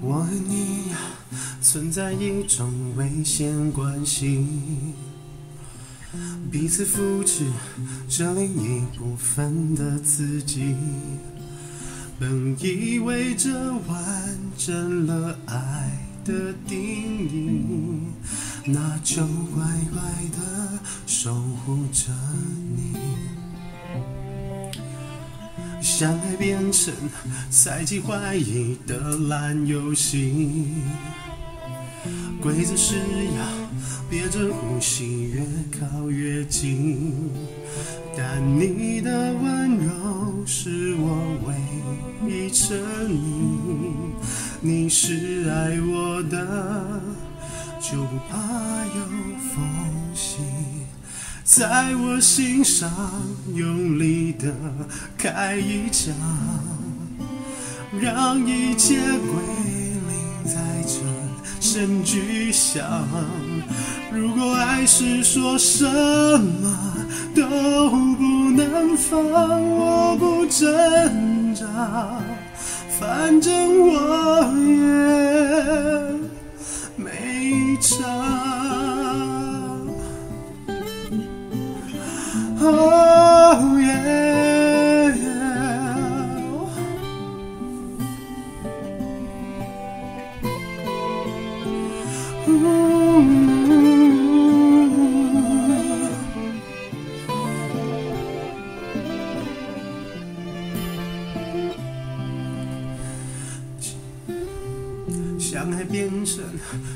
我和你存在一种危险关系，彼此扶持着另一部分的自己，本以为这完整了爱的定义，那就乖乖的守护着你。相爱变成猜忌怀疑的烂游戏，规则是要憋着呼吸越靠越近，但你的温柔是我唯一沉溺，你是爱我的，就不怕有缝隙。在我心上用力的开一枪，让一切归零，在这声巨响。如果爱是说什么都不能放，我不挣扎，反正我也 Oh, yeah, yeah. Ooh. 相爱变成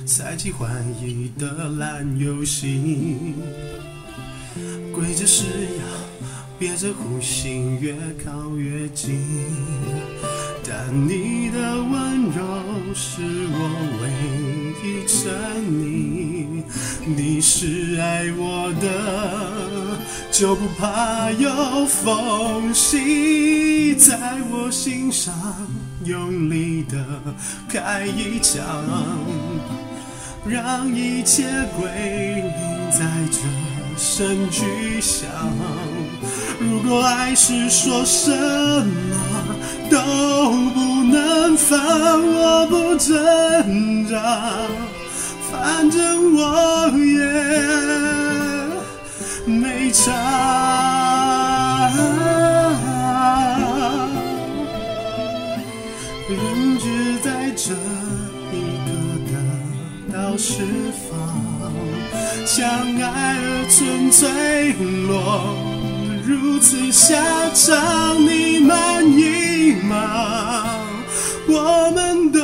猜忌怀疑的烂游戏。规则是要憋着呼吸越靠越近，但你的温柔是我唯一沉溺。你是爱我的，就不怕有缝隙，在我心上用力的开一枪，让一切归零在这。声巨响，如果爱是说什么都不能放，我不挣扎，反正我伤，人只在这一刻得到释放，相爱而纯粹落如此下场，你满意吗？我们都。